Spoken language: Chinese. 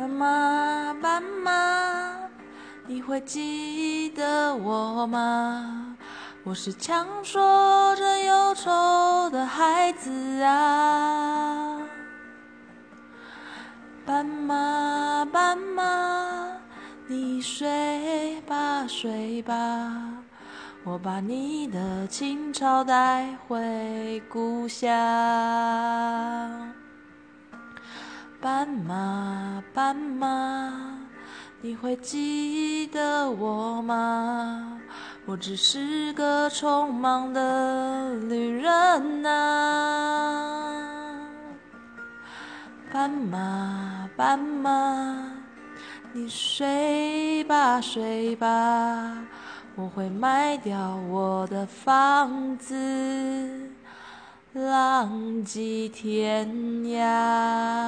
斑马，斑马，你会记得我吗？我是强说着忧愁的孩子啊。斑马，斑马，你睡吧，睡吧，我把你的情操带回故乡。斑马，斑马，你会记得我吗？我只是个匆忙的旅人啊。斑马，斑马，你睡吧，睡吧，我会卖掉我的房子。浪迹天涯。